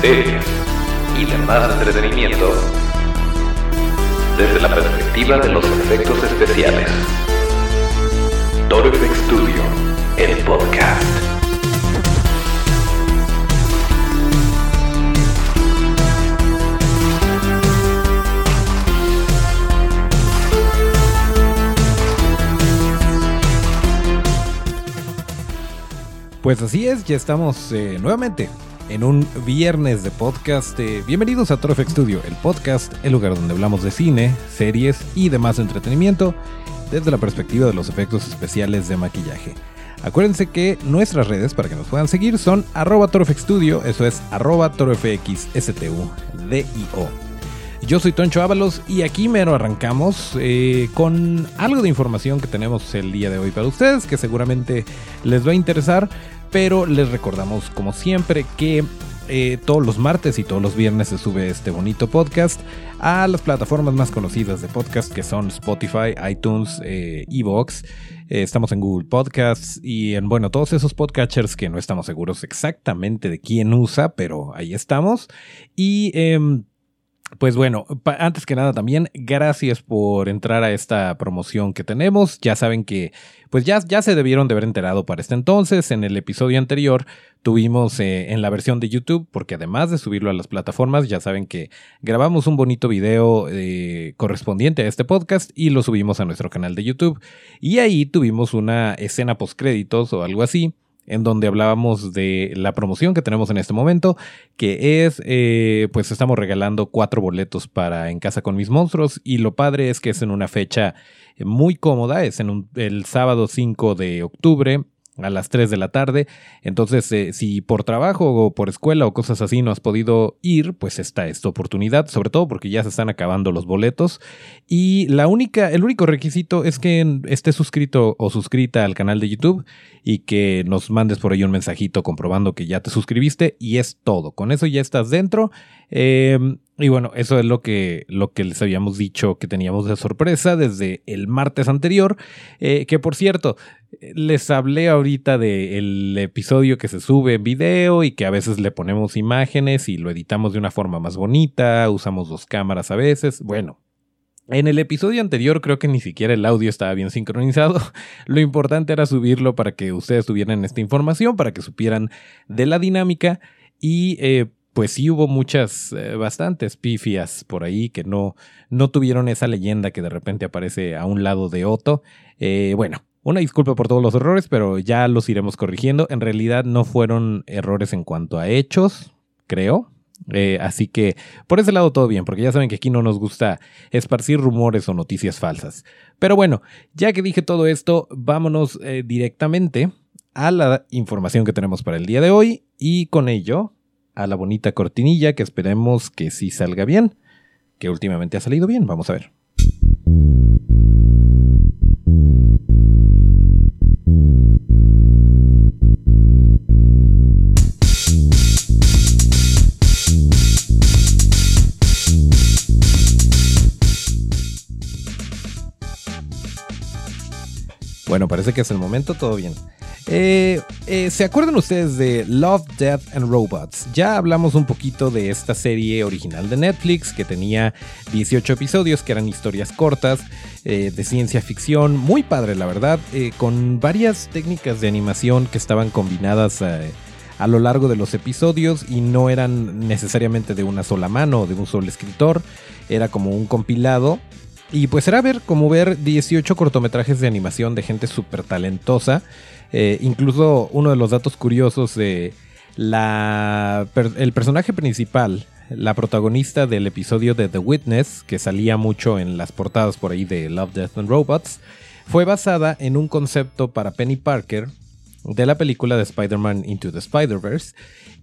series y demás entretenimiento desde la perspectiva de los efectos especiales. Toro Studio, el podcast. Pues así es, ya estamos eh, nuevamente en un viernes de podcast. Eh, bienvenidos a Trofex Studio, el podcast, el lugar donde hablamos de cine, series y demás entretenimiento desde la perspectiva de los efectos especiales de maquillaje. Acuérdense que nuestras redes para que nos puedan seguir son arroba Studio, eso es arroba Yo soy Toncho Ábalos y aquí mero arrancamos eh, con algo de información que tenemos el día de hoy para ustedes que seguramente les va a interesar pero les recordamos como siempre que eh, todos los martes y todos los viernes se sube este bonito podcast a las plataformas más conocidas de podcast que son Spotify, iTunes, eh, Evox. Estamos en Google Podcasts y en, bueno, todos esos podcatchers que no estamos seguros exactamente de quién usa, pero ahí estamos. Y em, pues bueno, antes que nada también, gracias por entrar a esta promoción que tenemos. Ya saben que, pues ya, ya se debieron de haber enterado para este entonces. En el episodio anterior tuvimos eh, en la versión de YouTube, porque además de subirlo a las plataformas, ya saben que grabamos un bonito video eh, correspondiente a este podcast y lo subimos a nuestro canal de YouTube. Y ahí tuvimos una escena post créditos o algo así en donde hablábamos de la promoción que tenemos en este momento, que es, eh, pues estamos regalando cuatro boletos para En Casa con Mis Monstruos y lo padre es que es en una fecha muy cómoda, es en el sábado 5 de octubre a las 3 de la tarde. Entonces, eh, si por trabajo o por escuela o cosas así no has podido ir, pues está esta oportunidad, sobre todo porque ya se están acabando los boletos. Y la única, el único requisito es que estés suscrito o suscrita al canal de YouTube y que nos mandes por ahí un mensajito comprobando que ya te suscribiste y es todo. Con eso ya estás dentro. Em, y bueno, eso es lo que, lo que les habíamos dicho que teníamos de sorpresa desde el martes anterior. Eh, que por cierto, les hablé ahorita del episodio que se sube en video y que a veces le ponemos imágenes y lo editamos de una forma más bonita, usamos dos cámaras a veces. Bueno, en el episodio anterior creo que ni siquiera el audio estaba bien sincronizado. Lo importante era subirlo para que ustedes tuvieran esta información, para que supieran de la dinámica y eh, pues sí hubo muchas, eh, bastantes pifias por ahí que no, no tuvieron esa leyenda que de repente aparece a un lado de Otto. Eh, bueno, una disculpa por todos los errores, pero ya los iremos corrigiendo. En realidad no fueron errores en cuanto a hechos, creo. Eh, así que por ese lado todo bien, porque ya saben que aquí no nos gusta esparcir rumores o noticias falsas. Pero bueno, ya que dije todo esto, vámonos directamente a la información que tenemos para el día de hoy y con ello a la bonita cortinilla que esperemos que sí salga bien, que últimamente ha salido bien, vamos a ver. Bueno, parece que es el momento, todo bien. Eh, eh, ¿Se acuerdan ustedes de Love, Death and Robots? Ya hablamos un poquito de esta serie original de Netflix que tenía 18 episodios que eran historias cortas eh, de ciencia ficción, muy padre la verdad, con varias técnicas de animación que estaban combinadas a lo largo de los episodios y no eran necesariamente de una sola mano o de un solo escritor, era como un compilado y pues era ver como ver 18 cortometrajes de animación de gente súper talentosa. Eh, incluso uno de los datos curiosos de la, el personaje principal, la protagonista del episodio de The Witness, que salía mucho en las portadas por ahí de Love, Death and Robots, fue basada en un concepto para Penny Parker de la película de Spider-Man Into the Spider-Verse.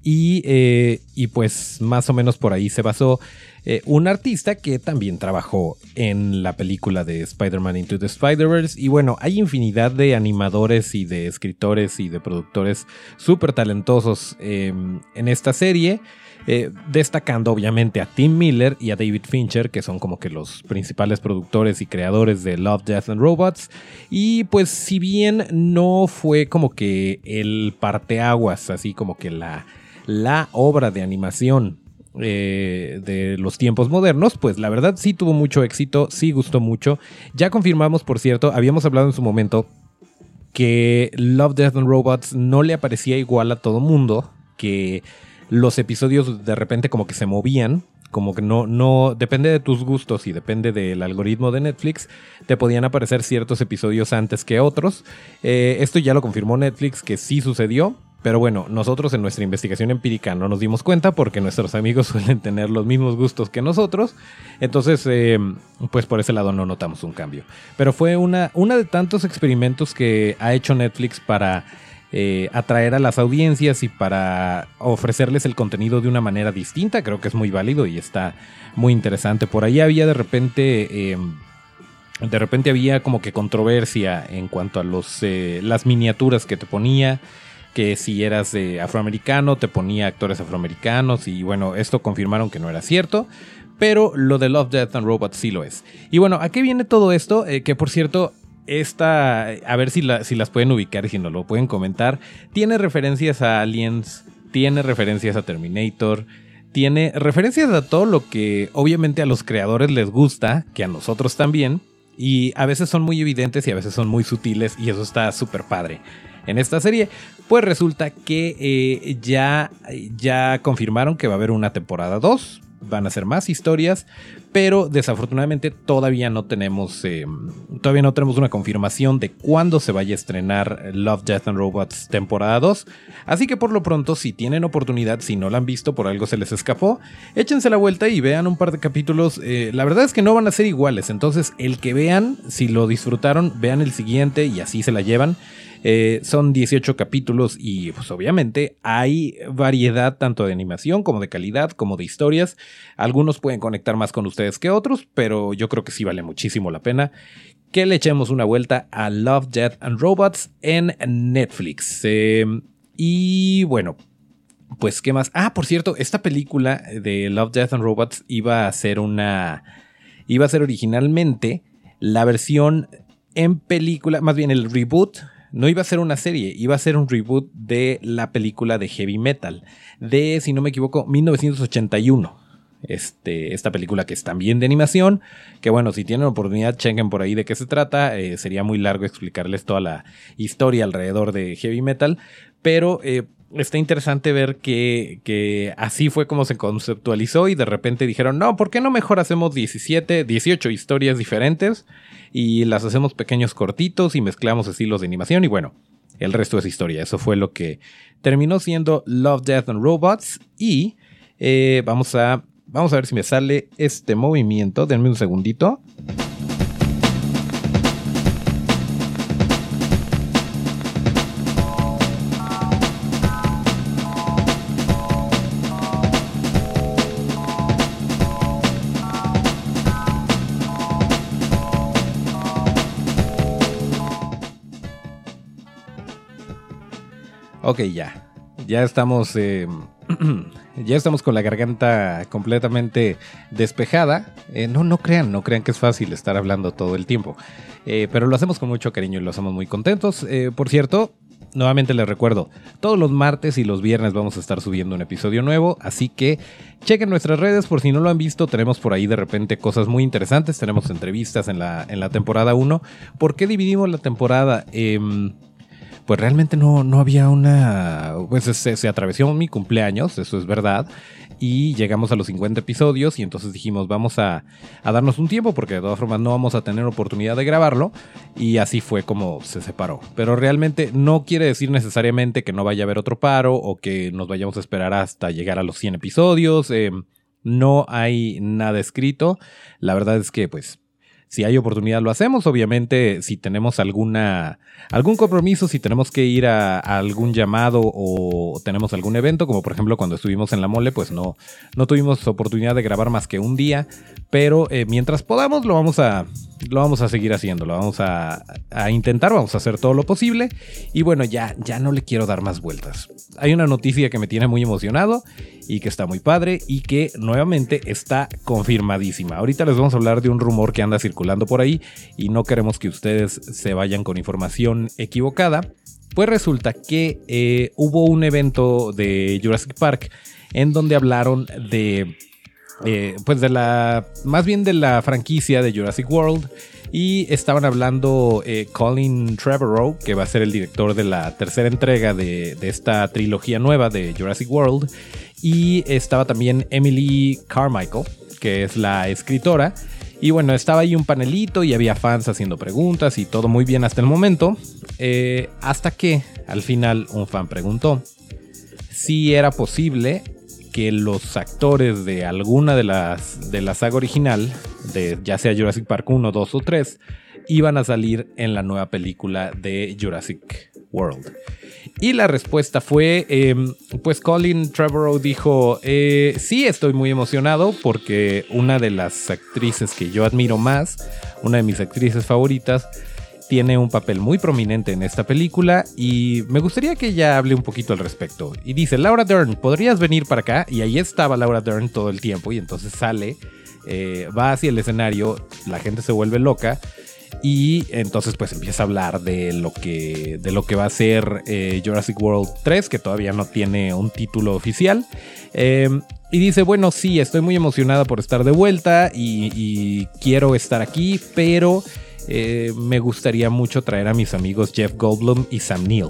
Y, eh, y pues más o menos por ahí se basó eh, un artista que también trabajó en la película de Spider-Man Into the Spider-Verse. Y bueno, hay infinidad de animadores y de escritores y de productores súper talentosos em, en esta serie. Eh, destacando obviamente a Tim Miller y a David Fincher, que son como que los principales productores y creadores de Love, Death and Robots. Y pues si bien no fue como que el parteaguas, así como que la la obra de animación eh, de los tiempos modernos, pues la verdad sí tuvo mucho éxito, sí gustó mucho. Ya confirmamos, por cierto, habíamos hablado en su momento que Love, Death and Robots no le aparecía igual a todo mundo, que los episodios de repente como que se movían, como que no, no, depende de tus gustos y depende del algoritmo de Netflix, te podían aparecer ciertos episodios antes que otros. Eh, esto ya lo confirmó Netflix que sí sucedió. Pero bueno, nosotros en nuestra investigación empírica no nos dimos cuenta porque nuestros amigos suelen tener los mismos gustos que nosotros. Entonces, eh, pues por ese lado no notamos un cambio. Pero fue una, una de tantos experimentos que ha hecho Netflix para eh, atraer a las audiencias y para ofrecerles el contenido de una manera distinta. Creo que es muy válido y está muy interesante. Por ahí había de repente... Em, de repente había como que controversia en cuanto a los, eh, las miniaturas que te ponía que si eras afroamericano te ponía actores afroamericanos y bueno, esto confirmaron que no era cierto. Pero lo de Love, Death and Robots sí lo es. Y bueno, ¿a qué viene todo esto? Eh, que por cierto, esta, a ver si, si las pueden ubicar y si no lo pueden comentar, tiene referencias a Aliens, tiene referencias a Terminator, tiene referencias a todo lo que obviamente a los creadores les gusta, que a nosotros también, y a veces son muy evidentes y a veces son muy sutiles y eso está súper padre en esta serie. Pues resulta que eh, ya, ya confirmaron que va a haber una temporada 2. Van a ser más historias, pero desafortunadamente todavía no tenemos em, todavía no tenemos una confirmación de cuándo se vaya a estrenar Love, Death and Robots temporada 2. Así que por lo pronto, si tienen oportunidad, si no la han visto, por algo se les escapó, échense la vuelta y vean un par de capítulos. Eh, la verdad es que no van a ser iguales, entonces el que vean, si lo disfrutaron, vean el siguiente y así se la llevan. Eh, son 18 capítulos y pues obviamente hay variedad tanto de animación como de calidad como de historias. Algunos pueden conectar más con ustedes que otros, pero yo creo que sí vale muchísimo la pena que le echemos una vuelta a Love, Death and Robots en Netflix. Em, y bueno, pues qué más. Ah, por cierto, esta película de Love, Death and Robots iba a ser una... Iba a ser originalmente la versión en película, más bien el reboot no iba a ser una serie, iba a ser un reboot de la película de Heavy Metal, de, si no me equivoco, 1981. Este, esta película que es también de animación, que bueno, si tienen oportunidad, chequen por ahí de qué se trata, eh, sería muy largo explicarles toda la historia alrededor de Heavy Metal, pero eh, está interesante ver que, que, así fue como se conceptualizó y de repente dijeron, no, ¿por qué no mejor hacemos 17, 18 historias diferentes y las hacemos pequeños cortitos y mezclamos estilos de animación y bueno, el resto es historia. Eso fue lo que terminó siendo Love, Death and Robots y eh, vamos a... Vamos a ver si me sale este movimiento. Denme un segundito. Ok, ya. Ya estamos. Eh, ya estamos con la garganta completamente despejada. Eh, no, no crean, no crean que es fácil estar hablando todo el tiempo. Eh, pero lo hacemos con mucho cariño y lo hacemos muy contentos. por cierto, nuevamente les recuerdo, todos los martes y los viernes vamos a estar subiendo un episodio nuevo, así que chequen nuestras redes por si no lo han visto, tenemos por ahí de repente cosas muy interesantes, tenemos entrevistas en la, en la temporada 1. ¿Por qué dividimos la temporada? Em, pues realmente no, no había una... Pues se, se atravesó mi cumpleaños, eso es verdad, y llegamos a los 50 episodios y entonces dijimos vamos a, a, darnos un tiempo porque de todas formas no vamos a tener oportunidad de grabarlo y así fue como se separó. Pero realmente no quiere decir necesariamente que no vaya a haber otro paro o que nos vayamos a esperar hasta llegar a los 100 episodios. Eh, no hay nada escrito. La verdad es que pues si hay oportunidad lo hacemos. Obviamente, si tenemos alguna algún compromiso, si tenemos que ir a, algún llamado o tenemos algún evento, como por ejemplo cuando estuvimos en la mole, pues no, no tuvimos oportunidad de grabar más que un día. Pero eh, mientras podamos, lo vamos a lo vamos a seguir haciendo, lo vamos a, intentar, vamos a hacer todo lo posible. Y bueno, ya, ya no le quiero dar más vueltas. Hay una noticia que me tiene muy emocionado y que está muy padre y que nuevamente está confirmadísima. Ahorita les vamos a hablar de un rumor que anda circulando por ahí y no queremos que ustedes se vayan con información equivocada. pues resulta que eh, hubo un evento de Jurassic Park en donde hablaron de, eh, pues de la, más bien de la franquicia de Jurassic World. Y estaban hablando eh, Colin Trevorrow, que va a ser el director de la tercera entrega de, esta trilogía nueva de Jurassic World. Y estaba también Emily Carmichael, que es la escritora. Y bueno, estaba ahí un panelito y había fans haciendo preguntas y todo muy bien hasta el momento. Eh, hasta que al final un fan preguntó si era posible que los actores de alguna de las de la saga original, de ya sea Jurassic Park 1, 2 o 3, iban a salir en la nueva película de Jurassic World. Y la respuesta fue, em, pues Colin Trevorrow dijo, eh, sí, estoy muy emocionado porque una de las actrices que yo admiro más, una de mis actrices favoritas, tiene un papel muy prominente en esta película y me gustaría que ella hable un poquito al respecto. Y dice, Laura Dern, ¿podrías venir para acá? Y ahí estaba Laura Dern todo el tiempo y entonces sale, eh, va hacia el escenario, la gente se vuelve loca. Y entonces pues empieza a hablar de lo que, de lo que va a ser eh, Jurassic World 3, que todavía no tiene un título oficial. Em, y dice, bueno, sí, estoy muy emocionada por estar de vuelta y quiero estar aquí, pero eh, me gustaría mucho traer a mis amigos Jeff Goldblum y Sam Neill.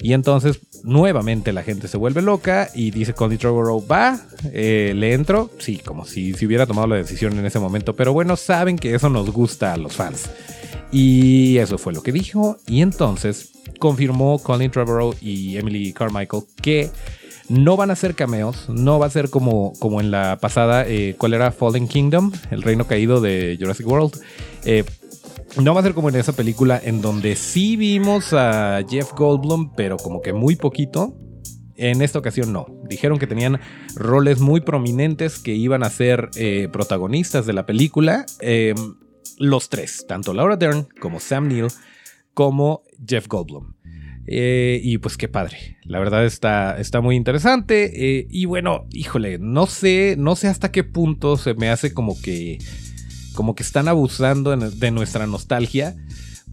Y entonces nuevamente la gente se vuelve loca y dice Colin Trevorrow, va, eh, le entro. Sí, como si, si hubiera tomado la decisión en ese momento. Pero bueno, saben que eso nos gusta a los fans. Y eso fue lo que dijo. Y entonces confirmó Colin Trevorrow y Emily Carmichael que no van a ser cameos, no va a ser como, como en la pasada, eh, ¿cuál era? Fallen Kingdom, el reino caído de Jurassic World. Eh, no va a ser como en esa película en donde sí vimos a Jeff Goldblum, pero como que muy poquito. En esta ocasión no. Dijeron que tenían roles muy prominentes que iban a ser eh, protagonistas de la película. Em, los tres, tanto Laura Dern como Sam Neill como Jeff Goldblum. Eh, y pues qué padre. La verdad está, está muy interesante. Eh, y bueno, híjole, no sé, no sé hasta qué punto se me hace como que como que están abusando de nuestra nostalgia.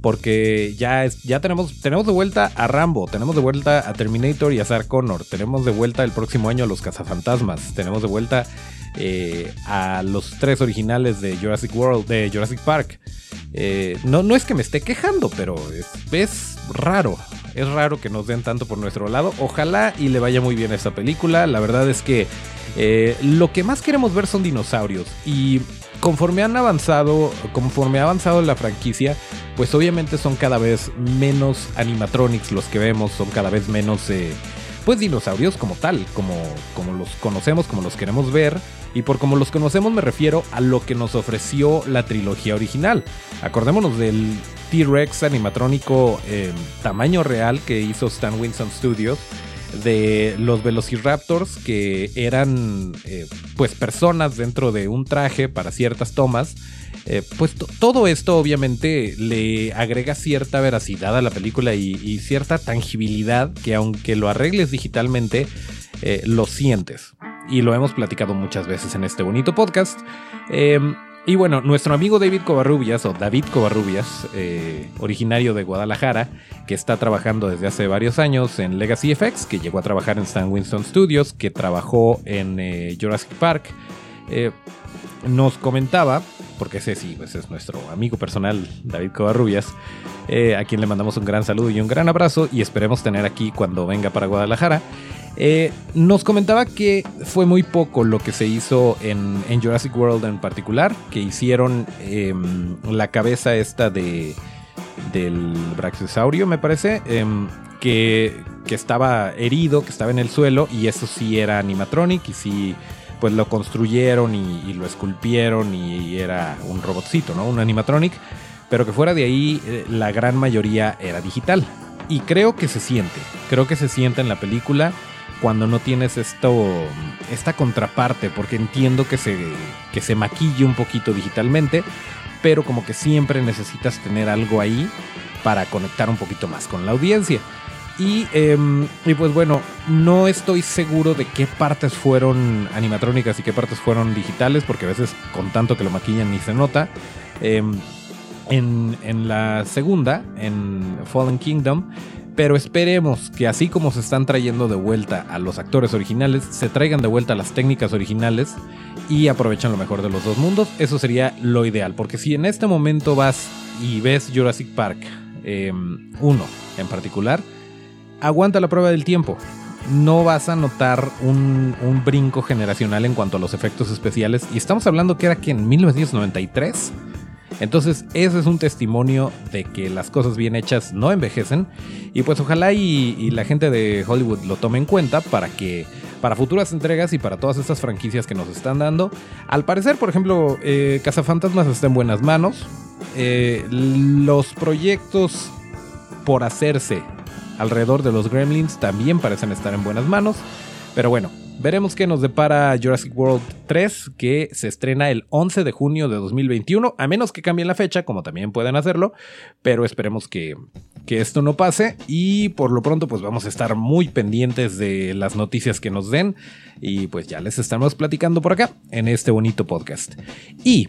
Porque ya, es, ya tenemos, tenemos de vuelta a Rambo, tenemos de vuelta a Terminator y a Sarah tenemos de vuelta el próximo año a los cazafantasmas, tenemos de vuelta eh, a los tres originales de Jurassic World, de Jurassic Park. Eh, no, no es que me esté quejando, pero es, raro. Es raro que nos den tanto por nuestro lado. Ojalá y le vaya muy bien a esta película. La verdad es que eh, lo que más queremos ver son dinosaurios. Y conforme han avanzado, conforme ha avanzado la franquicia, pues obviamente son cada vez menos animatronics los que vemos, son cada vez menos, eh, pues dinosaurios como tal, como, como los conocemos, como los queremos ver. Y por como los conocemos me refiero a lo que nos ofreció la trilogía original. Acordémonos del T-Rex animatrónico eh, tamaño real que hizo Stan Winston Studios de los Velociraptors que eran eh, pues personas dentro de un traje para ciertas tomas. Eh, pues todo esto obviamente le agrega cierta veracidad a la película y, cierta tangibilidad que aunque lo arregles digitalmente, eh, lo sientes. Y lo hemos platicado muchas veces en este bonito podcast. Y bueno, nuestro amigo David Covarrubias, o David Covarrubias, eh, originario de Guadalajara, que está trabajando desde hace varios años en Legacy FX, que llegó a trabajar en Stan Winston Studios, que trabajó en eh, Jurassic Park, eh, nos comentaba, porque ese sí, pues es nuestro amigo personal, David Covarrubias, a quien le mandamos un gran saludo y un gran abrazo, y esperemos tener aquí cuando venga para Guadalajara. Eh, nos comentaba que fue muy poco lo que se hizo en, Jurassic World en particular, que hicieron em, la cabeza esta de del Brachiosaurio, me parece, em, que, estaba herido, que estaba en el suelo, y eso sí era animatronic, y sí, pues lo construyeron y, lo esculpieron, y, era un robotcito, ¿no? Un animatronic, pero que fuera de ahí, eh, la gran mayoría era digital. Y creo que se siente, creo que se siente en la película cuando no tienes esto, esta contraparte, porque entiendo que se, que se maquille un poquito digitalmente, pero como que siempre necesitas tener algo ahí para conectar un poquito más con la audiencia. Y, em, y, pues bueno, no estoy seguro de qué partes fueron animatrónicas y qué partes fueron digitales, porque a veces con tanto que lo maquillan ni se nota. Em, en, en, la segunda, en Fallen Kingdom, Pero esperemos que así como se están trayendo de vuelta a los actores originales, se traigan de vuelta las técnicas originales y aprovechen lo mejor de los dos mundos. Eso sería lo ideal, porque si en este momento vas y ves Jurassic Park 1 em, en particular, aguanta la prueba del tiempo. No vas a notar un, un, brinco generacional en cuanto a los efectos especiales. Y estamos hablando que era que en 1993 entonces, ese es un testimonio de que las cosas bien hechas no envejecen. Y pues ojalá y, la gente de Hollywood lo tome en cuenta para que para futuras entregas y para todas estas franquicias que nos están dando. Al parecer, por ejemplo, eh, Cazafantasmas está en buenas manos. Eh, los proyectos por hacerse alrededor de los Gremlins también parecen estar en buenas manos. Pero bueno, Veremos qué nos depara Jurassic World 3, que se estrena el 11 de junio de 2021, a menos que cambien la fecha, como también pueden hacerlo, pero esperemos que, que esto no pase y por lo pronto pues vamos a estar muy pendientes de las noticias que nos den y pues ya les estamos platicando por acá en este bonito podcast. Y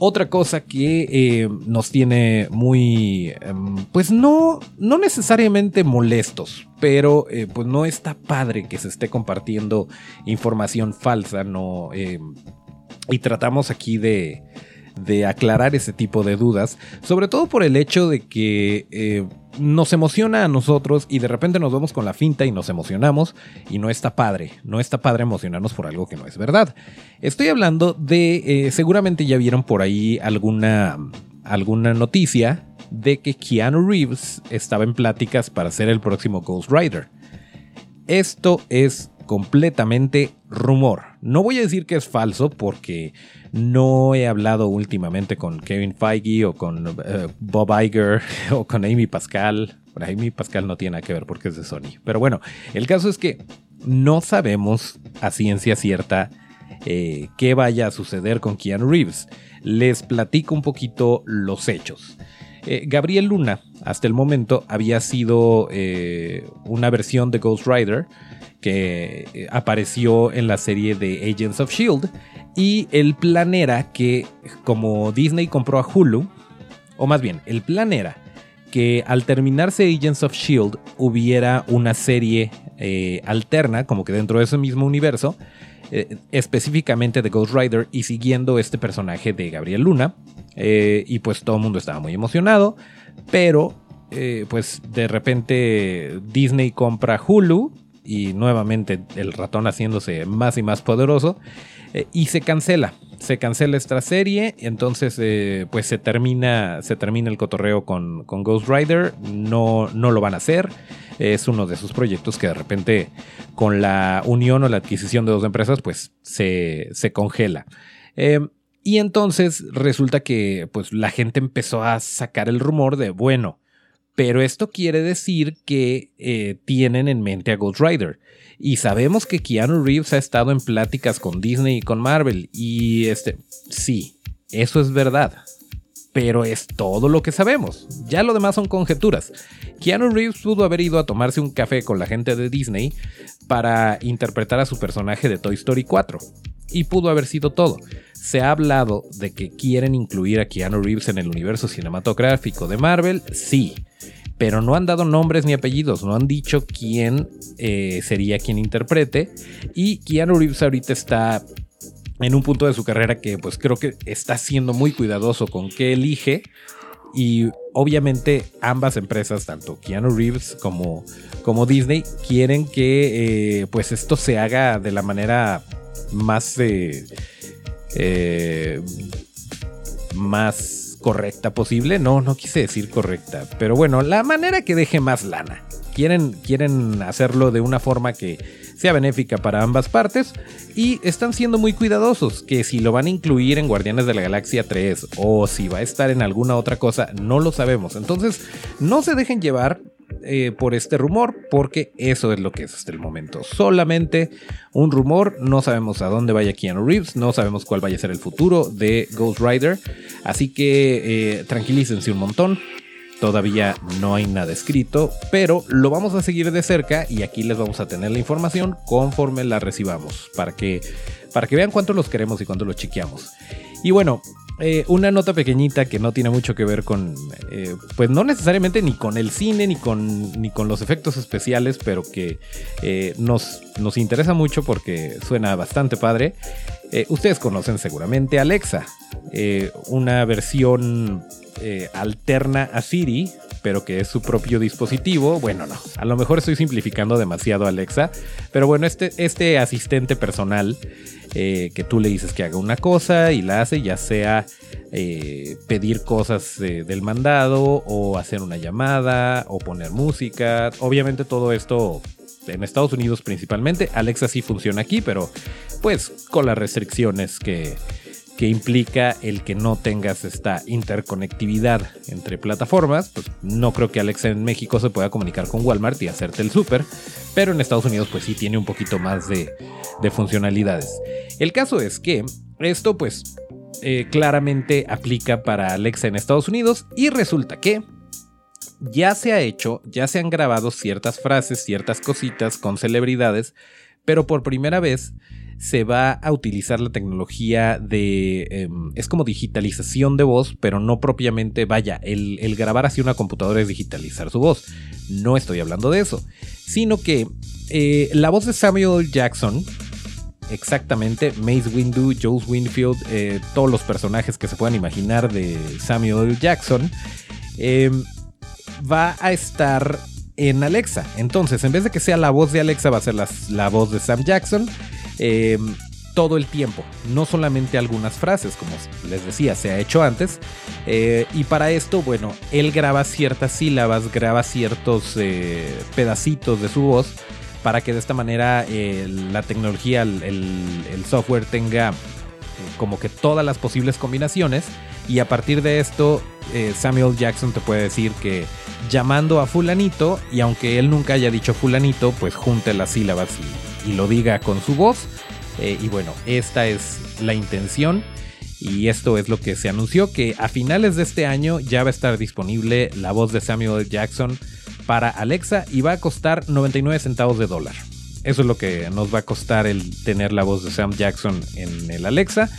otra cosa que eh, nos tiene muy, em, pues no, no necesariamente molestos, pero eh, pues no está padre que se esté compartiendo información falsa, no, em, y tratamos aquí de, aclarar ese tipo de dudas, sobre todo por el hecho de que eh, nos emociona a nosotros y de repente nos vamos con la finta y nos emocionamos y no está padre, no está padre emocionarnos por algo que no es verdad. Estoy hablando de, eh, seguramente ya vieron por ahí alguna, alguna noticia de que Keanu Reeves estaba en pláticas para ser el próximo Ghost Rider. Esto es completamente rumor. No voy a decir que es falso porque no he hablado últimamente con Kevin Feige o con eh, Bob Iger o con Amy Pascal. Amy Pascal no tiene nada que ver porque es de Sony. Pero bueno, el caso es que no sabemos a ciencia cierta eh, qué vaya a suceder con Keanu Reeves. Les platico un poquito los hechos. Eh, Gabriel Luna, hasta el momento, había sido una versión de Ghost Rider que eh, apareció en la serie de Agents of Shield. Y el plan era que, como Disney compró a Hulu, o más bien, el plan era que al terminarse Agents of Shield hubiera una serie eh, alterna, como que dentro de ese mismo universo, eh, específicamente de Ghost Rider y siguiendo este personaje de Gabriel Luna. Y pues todo el mundo estaba muy emocionado, pero pues de repente Disney compra Hulu y nuevamente el ratón haciéndose más y más poderoso eh, y se cancela se cancela esta serie entonces eh, pues se termina se termina el cotorreo con, con, Ghost Rider no, no lo van a hacer es uno de esos proyectos que de repente con la unión o la adquisición de dos empresas pues se, se congela. Em, y entonces resulta que pues la gente empezó a sacar el rumor de bueno pero esto quiere decir que eh, tienen en mente a Ghost Rider. Y sabemos que Keanu Reeves ha estado en pláticas con Disney y con Marvel. Y este, sí, eso es verdad. Pero es todo lo que sabemos. Ya lo demás son conjeturas. Keanu Reeves pudo haber ido a tomarse un café con la gente de Disney para interpretar a su personaje de Toy Story 4. Y pudo haber sido todo. Se ha hablado de que quieren incluir a Keanu Reeves en el universo cinematográfico de Marvel. Sí pero no han dado nombres ni apellidos, no han dicho quién eh, sería quien interprete. Y Keanu Reeves ahorita está en un punto de su carrera que pues creo que está siendo muy cuidadoso con qué elige. Y obviamente ambas empresas, tanto Keanu Reeves como, como Disney, quieren que eh, pues esto se haga de la manera más... Eh, más correcta posible. No, no quise decir correcta. Pero bueno, la manera que deje más lana. Quieren, quieren hacerlo de una forma que sea benéfica para ambas partes y están siendo muy cuidadosos que si lo van a incluir en Guardianes de la Galaxia 3 o si va a estar en alguna otra cosa, no lo sabemos. Entonces, no se dejen llevar eh, por este rumor, porque eso es lo que es hasta el momento. Solamente un rumor, no sabemos a dónde vaya Keanu Reeves, no sabemos cuál vaya a ser el futuro de Ghost Rider, así que eh, tranquilícense un montón. Todavía no hay nada escrito, pero lo vamos a seguir de cerca y aquí les vamos a tener la información conforme la recibamos, para que, para que vean cuánto los queremos y cuánto los chiqueamos. Y bueno, eh, una nota pequeñita que no tiene mucho que ver con, eh, pues no necesariamente ni con el cine ni con, ni con los efectos especiales, pero que eh, nos, nos interesa mucho porque suena bastante padre. ustedes conocen seguramente Alexa, una versión alterna a Siri, pero que es su propio dispositivo. Bueno, no, a lo mejor estoy simplificando demasiado Alexa, pero bueno, este, este asistente personal eh, que tú le dices que haga una cosa y la hace, ya sea eh, pedir cosas eh, del mandado o hacer una llamada o poner música. Obviamente todo esto en Estados Unidos principalmente. Alexa sí funciona aquí, pero pues con las restricciones que, que implica el que no tengas esta interconectividad entre plataformas. Pues no creo que Alexa en México se pueda comunicar con Walmart y hacerte el súper, pero en Estados Unidos pues sí tiene un poquito más de, funcionalidades. El caso es que esto pues eh, claramente aplica para Alexa en Estados Unidos y resulta que ya se ha hecho, ya se han grabado ciertas frases, ciertas cositas con celebridades, pero por primera vez se va a utilizar la tecnología de... Em, es como digitalización de voz, pero no propiamente, vaya, el, grabar así una computadora es digitalizar su voz. No estoy hablando de eso, sino que eh, la voz de Samuel Jackson, exactamente, Mace Windu, Jules Winfield, eh, todos los personajes que se puedan imaginar de Samuel Jackson, em, va a estar en Alexa. Entonces, en vez de que sea la voz de Alexa, va a ser la voz de Sam Jackson. Em, todo el tiempo, no solamente algunas frases, como les decía, se ha hecho antes. Eh, y para esto, bueno, él graba ciertas sílabas, graba ciertos eh, pedacitos de su voz para que de esta manera la tecnología, el, software tenga eh, como que todas las posibles combinaciones. Y a partir de esto, Samuel Jackson te puede decir que llamando a fulanito, y aunque él nunca haya dicho fulanito, pues junte las sílabas y lo diga con su voz. Eh, y bueno, esta es la intención. Y esto es lo que se anunció, que a finales de este año ya va a estar disponible la voz de Samuel Jackson para Alexa y va a costar 99 centavos de dólar. Eso es lo que nos va a costar el tener la voz de Sam Jackson en el Alexa.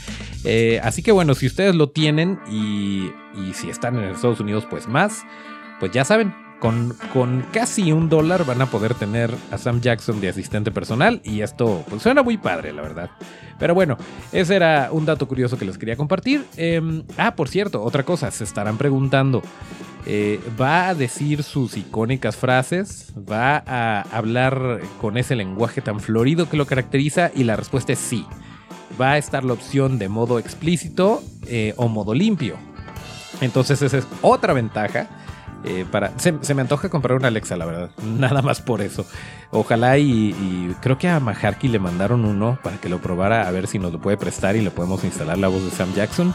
Eh, así que bueno, si ustedes lo tienen y, y si están en Estados Unidos, pues más, pues ya saben, con, casi un dólar van a poder tener a Sam Jackson de asistente personal y esto pues, suena muy padre, la verdad. Pero bueno, ese era un dato curioso que les quería compartir. Em, ah, por cierto, otra cosa, se estarán preguntando, eh, ¿va a decir sus icónicas frases? ¿Va a hablar con ese lenguaje tan florido que lo caracteriza? Y la respuesta es sí. Va a estar la opción de modo explícito eh, o modo limpio. Entonces esa es otra ventaja eh, para, se, me antoja comprar una Alexa, la verdad. Nada más por eso. Ojalá y, creo que a Maharky le mandaron uno para que lo probara a ver si nos lo puede prestar y le podemos instalar la voz de Sam Jackson.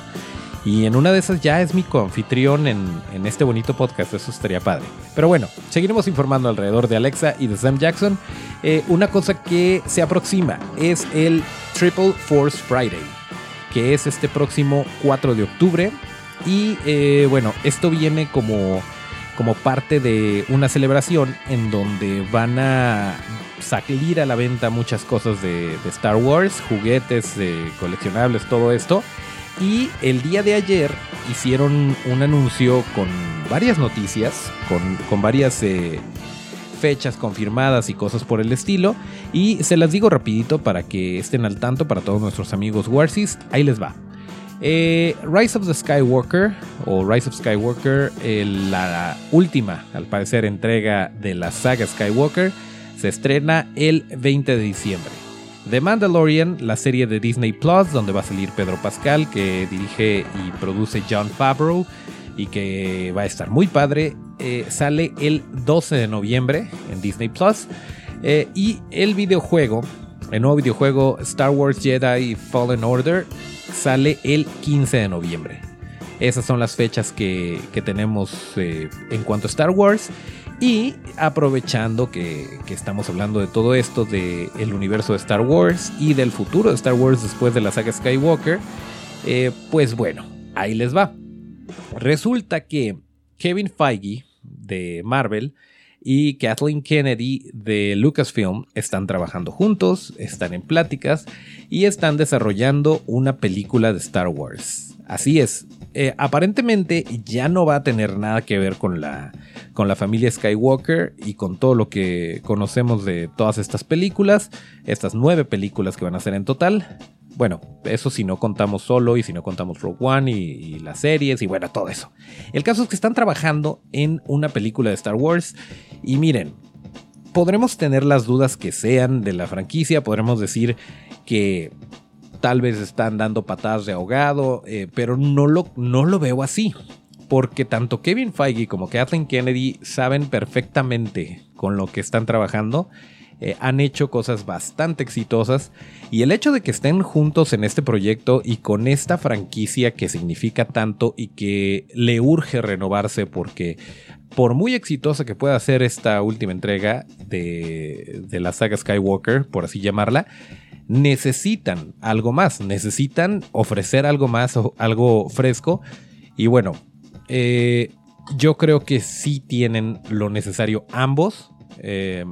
Y en una de esas ya es mi coanfitrión en, en este bonito podcast, eso estaría padre. Pero bueno, seguiremos informando alrededor de Alexa y de Sam Jackson. Eh, una cosa que se aproxima es el Triple Force Friday, que es este próximo 4 de octubre. Y eh, bueno, esto viene como como parte de una celebración en donde van a salir a la venta muchas cosas de, Star Wars, juguetes, coleccionables, todo esto. Y el día de ayer hicieron un anuncio con varias noticias, con, varias eh, fechas confirmadas y cosas por el estilo. Y se las digo rapidito para que estén al tanto para todos nuestros amigos Warsis. Ahí les va. Eh, Rise of the Skywalker, o Rise of Skywalker, la última, al parecer, entrega de la saga Skywalker, se estrena el 20 de diciembre. The Mandalorian, la serie de Disney Plus, donde va a salir Pedro Pascal, que dirige y produce John Favreau y que va a estar muy padre, eh, sale el 12 de noviembre en Disney Plus. Eh, y el videojuego, el nuevo videojuego Star Wars Jedi Fallen Order, sale el 15 de noviembre. Esas son las fechas que, tenemos eh, en cuanto a Star Wars. Y aprovechando que, estamos hablando de todo esto, del universo de Star Wars y del futuro de Star Wars después de la saga Skywalker, eh, pues bueno, ahí les va. Resulta que Kevin Feige de Marvel y Kathleen Kennedy de Lucasfilm están trabajando juntos, están en pláticas y están desarrollando una película de Star Wars. Así es, eh, aparentemente ya no va a tener nada que ver con la, con la familia Skywalker y con todo lo que conocemos de todas estas películas, estas nueve películas que van a ser en total. Bueno, eso si no contamos solo y si no contamos Rogue One y, las series y bueno, todo eso. El caso es que están trabajando en una película de Star Wars y miren, podremos tener las dudas que sean de la franquicia, podremos decir que tal vez están dando patadas de ahogado, eh, pero no lo, no lo veo así. Porque tanto Kevin Feige como Kathleen Kennedy saben perfectamente con lo que están trabajando eh, han hecho cosas bastante exitosas y el hecho de que estén juntos en este proyecto y con esta franquicia que significa tanto y que le urge renovarse porque por muy exitosa que pueda ser esta última entrega de, de la saga Skywalker, por así llamarla, necesitan algo más, necesitan ofrecer algo más, algo fresco y bueno, eh, yo creo que sí tienen lo necesario ambos. Eh,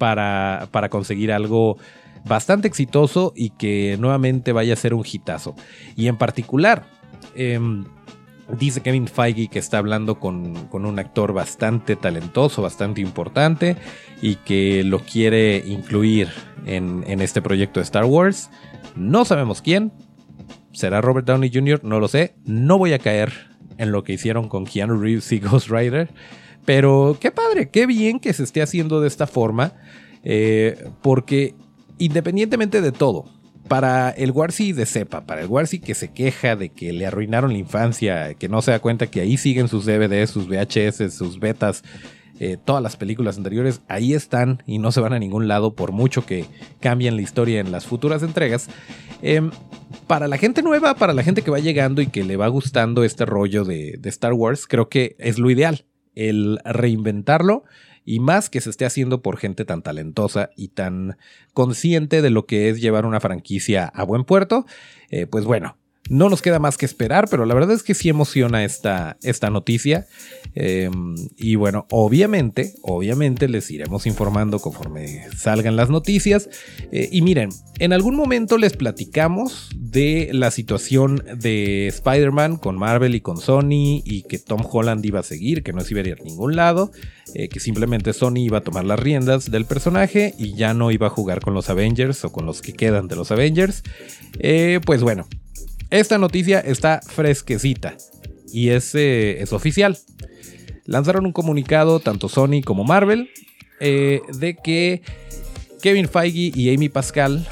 para, para conseguir algo bastante exitoso y que nuevamente vaya a ser un hitazo. Y en particular, em, dice Kevin Feige que está hablando con, un actor bastante talentoso, bastante importante y que lo quiere incluir en, en este proyecto de Star Wars. No sabemos quién. ¿Será Robert Downey Jr.? No lo sé. No voy a caer en lo que hicieron con Keanu Reeves y Ghost Rider. Pero qué padre, qué bien que se esté haciendo de esta forma, eh, porque independientemente de todo, para el Warsi de cepa, para el Warsi que se queja de que le arruinaron la infancia, que no se da cuenta que ahí siguen sus DVDs, sus VHS, sus betas, eh, todas las películas anteriores, ahí están y no se van a ningún lado por mucho que cambien la historia en las futuras entregas. Em, para la gente nueva, para la gente que va llegando y que le va gustando este rollo de Star Wars, creo que es lo ideal el reinventarlo y más que se esté haciendo por gente tan talentosa y tan consciente de lo que es llevar una franquicia a buen puerto, eh, pues bueno, no nos queda más que esperar, pero la verdad es que sí emociona esta, esta noticia. Em, y bueno, obviamente, obviamente les iremos informando conforme salgan las noticias. Eh, y miren, en algún momento les platicamos de la situación de Spider-Man con Marvel y con Sony y que Tom Holland iba a seguir, que no se iba a ir a ningún lado, eh, que simplemente Sony iba a tomar las riendas del personaje y ya no iba a jugar con los Avengers o con los que quedan de los Avengers. Eh, pues bueno, esta noticia está fresquecita y es, eh, es oficial. Lanzaron un comunicado tanto Sony como Marvel eh, de que Kevin Feige y Amy Pascal,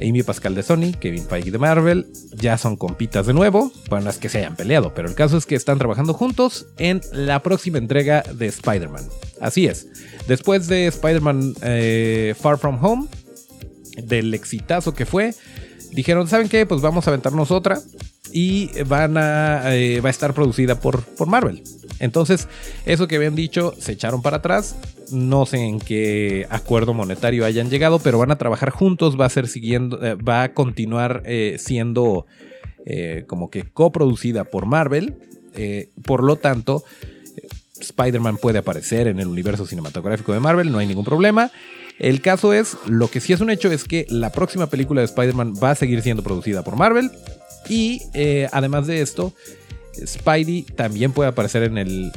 Amy Pascal de Sony, Kevin Feige de Marvel, ya son compitas de nuevo. No es que se hayan peleado, pero el caso es que están trabajando juntos en la próxima entrega de Spider-Man. Así es, después de Spider-Man eh, Far From Home, del exitazo que fue, dijeron, ¿saben qué? Pues vamos a aventarnos otra y van a, eh, va a estar producida por, por Marvel. Entonces, eso que habían dicho, se echaron para atrás. No sé en qué acuerdo monetario hayan llegado, pero van a trabajar juntos, va a ser siguiendo, eh, va a continuar eh, siendo como que coproducida por Marvel. por lo tanto, Spider-Man puede aparecer en el universo cinematográfico de Marvel, no hay ningún problema. El caso es, lo que sí es un hecho es que la próxima película de Spider-Man va a seguir siendo producida por Marvel. Y eh, además de esto, Spidey también puede aparecer en el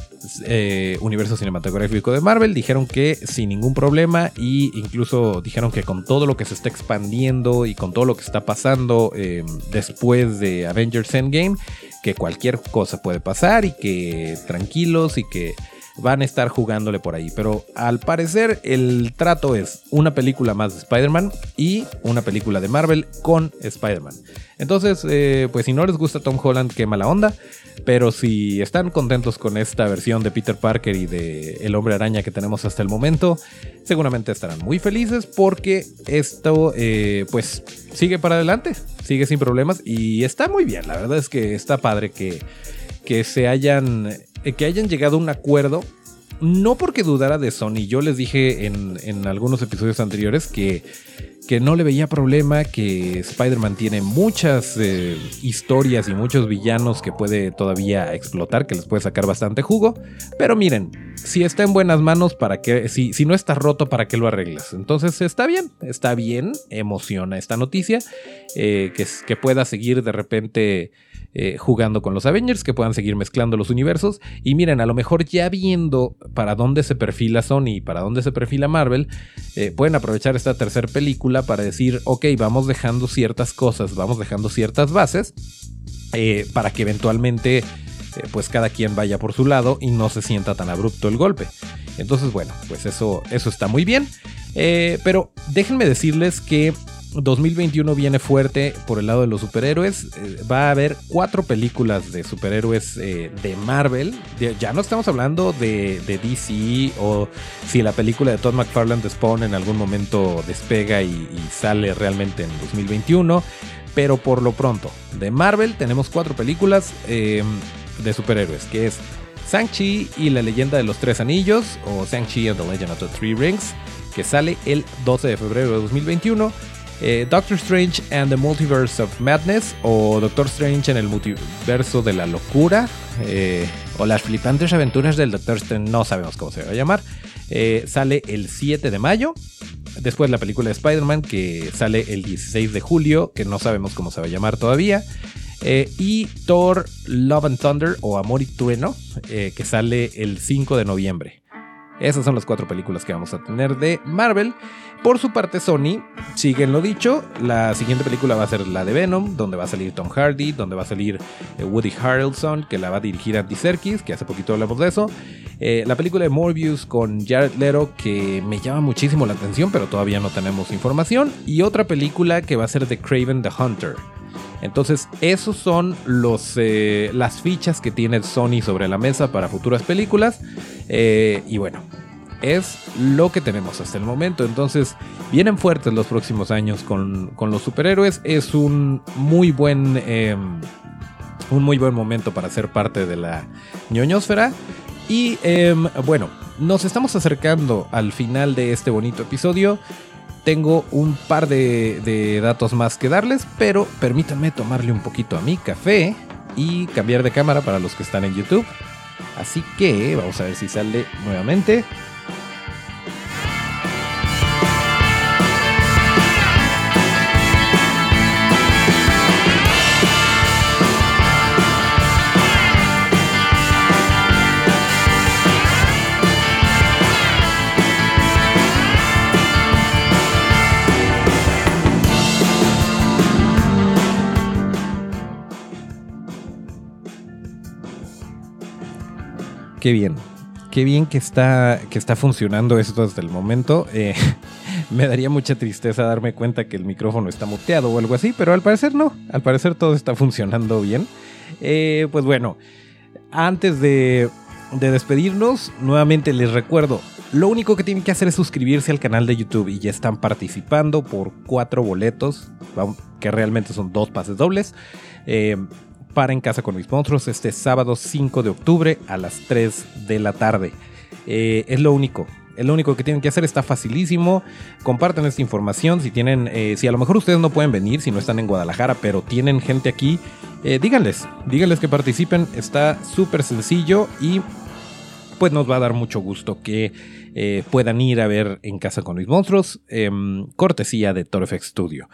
eh, universo cinematográfico de Marvel. Dijeron que sin ningún problema y incluso dijeron que con todo lo que se está expandiendo y con todo lo que está pasando eh, después de Avengers Endgame, que cualquier cosa puede pasar y que tranquilos y que van a estar jugándole por ahí. Pero al parecer el trato es una película más de Spider-Man y una película de Marvel con Spider-Man. Entonces, eh, pues si no les gusta Tom Holland, qué mala onda. Pero si están contentos con esta versión de Peter Parker y de El hombre araña que tenemos hasta el momento, seguramente estarán muy felices porque esto eh, pues sigue para adelante, sigue sin problemas y está muy bien. La verdad es que está padre que, que se hayan eh, que hayan llegado a un acuerdo. No porque dudara de Sony. Yo les dije en, algunos episodios anteriores que, que no le veía problema, que Spider-Man tiene muchas eh, historias y muchos villanos que puede todavía explotar, que les puede sacar bastante jugo. Pero miren, si está en buenas manos, para que, si, si no está roto, ¿para qué lo arreglas? Entonces está bien, está bien, emociona esta noticia, eh, que, que pueda seguir de repente eh, jugando con los Avengers, que puedan seguir mezclando los universos. Y miren, a lo mejor ya viendo para dónde se perfila Sony y para dónde se perfila Marvel, eh, pueden aprovechar esta tercera película para decir, ok, vamos dejando ciertas cosas, vamos dejando ciertas bases, eh, para que eventualmente pues cada quien vaya por su lado y no se sienta tan abrupto el golpe. Entonces, bueno, pues eso, eso está muy bien. pero déjenme decirles que 2021 viene fuerte por el lado de los superhéroes. Eh, va a haber cuatro películas de superhéroes eh, de Marvel. ya no estamos hablando de, DC o si la película de Todd McFarlane de Spawn en algún momento despega y, sale realmente en 2021. Pero por lo pronto, de Marvel tenemos cuatro películas eh, de superhéroes, que es Shang-Chi y la leyenda de los tres anillos, o Shang-Chi and the Legend of the Three Rings, que sale el 12 de febrero de 2021. Eh, Doctor Strange and the Multiverse of Madness o Doctor Strange en el multiverso de la locura eh, o las flipantes aventuras del Doctor Strange, no sabemos cómo se va a llamar, eh, sale el 7 de mayo. Después la película de Spider-Man que sale el 16 de julio, que no sabemos cómo se va a llamar todavía. y Thor Love and Thunder o Amor y Trueno, que sale el 5 de noviembre. Esas son las cuatro películas que vamos a tener de Marvel. Por su parte, Sony sigue en lo dicho. La siguiente película va a ser la de Venom, donde va a salir Tom Hardy, donde va a salir eh, Woody Harrelson, que la va a dirigir Andy Serkis, que hace poquito hablamos de eso. Eh, la película de Morbius con Jared Leto, que me llama muchísimo la atención, pero todavía no tenemos información. Y otra película que va a ser The Craven the Hunter. Entonces, esos son los, eh, las fichas que tiene Sony sobre la mesa para futuras películas. Eh, y bueno, es lo que tenemos hasta el momento. Entonces, vienen fuertes los próximos años con, los superhéroes. Es un muy buen. Em, un muy buen momento para ser parte de la ñoñosfera. Y em, bueno, nos estamos acercando al final de este bonito episodio tengo un par de, datos más que darles, pero permítanme tomarle un poquito a mi café y cambiar de cámara para los que están en YouTube. Así que vamos a ver si sale nuevamente. Qué bien. Qué bien que está, que está funcionando esto desde el momento. Eh, me daría mucha tristeza darme cuenta que el micrófono está muteado o algo así, pero al parecer no. Al parecer todo está funcionando bien. Eh, pues bueno, antes de, de despedirnos, nuevamente les recuerdo, lo único que tienen que hacer es suscribirse al canal de YouTube y ya están participando por cuatro boletos, que realmente son dos pases dobles. Eh, para En Casa con mis monstruos este sábado 5 de octubre a las 3 de la tarde. Eh, es lo único. Es lo único que tienen que hacer, está facilísimo. Compartan esta información. Si tienen, eh, si a lo mejor ustedes no pueden venir, si no están en Guadalajara, pero tienen gente aquí, eh, díganles, díganles que participen. Está súper sencillo y pues nos va a dar mucho gusto que puedan ir a ver en casa con mis monstruos. Em, cortesía de Torfex Studio.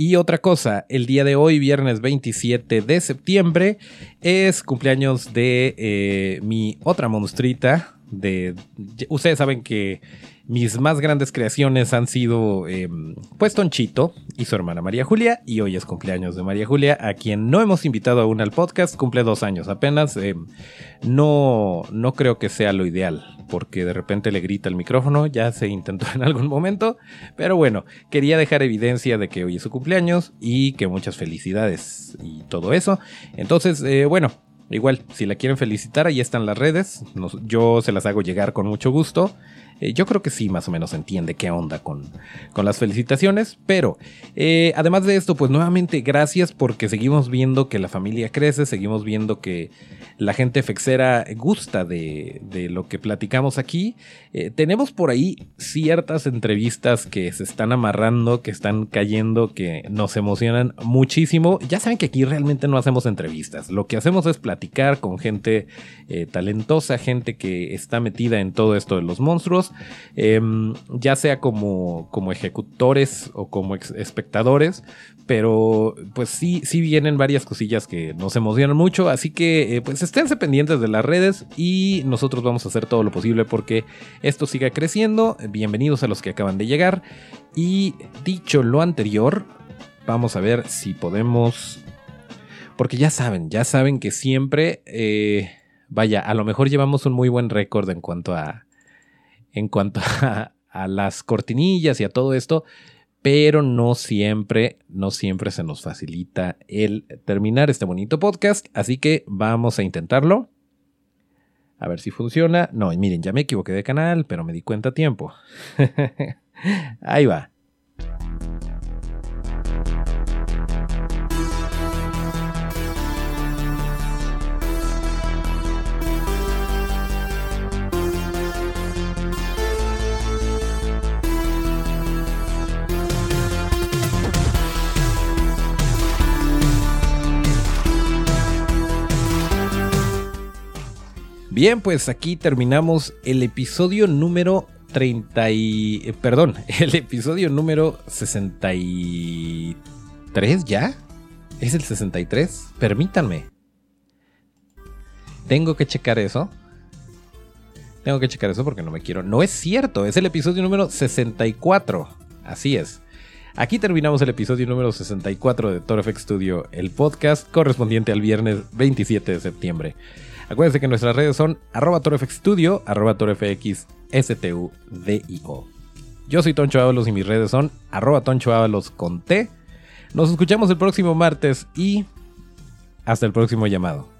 Y otra cosa, el día de hoy, viernes 27 de septiembre, es cumpleaños de eh, mi otra monstruita. De, ustedes saben que mis más grandes creaciones han sido em, pues Tonchito y su hermana María Julia y hoy es cumpleaños de María Julia a quien no hemos invitado aún al podcast, cumple dos años apenas, em, no, no creo que sea lo ideal porque de repente le grita el micrófono, ya se intentó en algún momento, pero bueno, quería dejar evidencia de que hoy es su cumpleaños y que muchas felicidades y todo eso, entonces eh, bueno, Igual, si la quieren felicitar, ahí están las redes. yo se las hago llegar con mucho gusto. Eh, yo creo que sí, más o menos entiende qué onda con, con las felicitaciones. Pero eh, además de esto, pues nuevamente gracias porque seguimos viendo que la familia crece, seguimos viendo que la gente fexera gusta de, lo que platicamos aquí. Eh, tenemos por ahí ciertas entrevistas que se están amarrando, que están cayendo, que nos emocionan muchísimo. Ya saben que aquí realmente no hacemos entrevistas. Lo que hacemos es platicar con gente talentosa, gente que está metida en todo esto de los monstruos Em, ya sea como, como ejecutores o como espectadores, pero pues sí, sí vienen varias cosillas que nos emocionan mucho, así que eh, pues esténse pendientes de las redes y nosotros vamos a hacer todo lo posible porque esto siga creciendo. Bienvenidos a los que acaban de llegar y dicho lo anterior, vamos a ver si podemos... Porque ya saben, ya saben que siempre... Eh, vaya, a lo mejor llevamos un muy buen récord en cuanto a, en cuanto a, las cortinillas y a todo esto, pero no siempre, no siempre se nos facilita el terminar este bonito podcast, así que vamos a intentarlo. A ver si funciona. No, miren, ya me equivoqué de canal, pero me di cuenta a tiempo. Ahí va. Bien, pues aquí terminamos el episodio número 30 y... Eh, perdón, el episodio número 63 ya. ¿Es el 63? Permítanme. Tengo que checar eso. Tengo que checar eso porque no me quiero. No es cierto, es el episodio número 64. Así es. Aquí terminamos el episodio número 64 de Torfx Studio, el podcast correspondiente al viernes 27 de septiembre. Acuérdense que nuestras redes son arroba torfxstudio, arroba torfxstudio. Yo soy Toncho Ábalos y mis redes son arroba Toncho con T. Nos escuchamos el próximo martes y hasta el próximo llamado.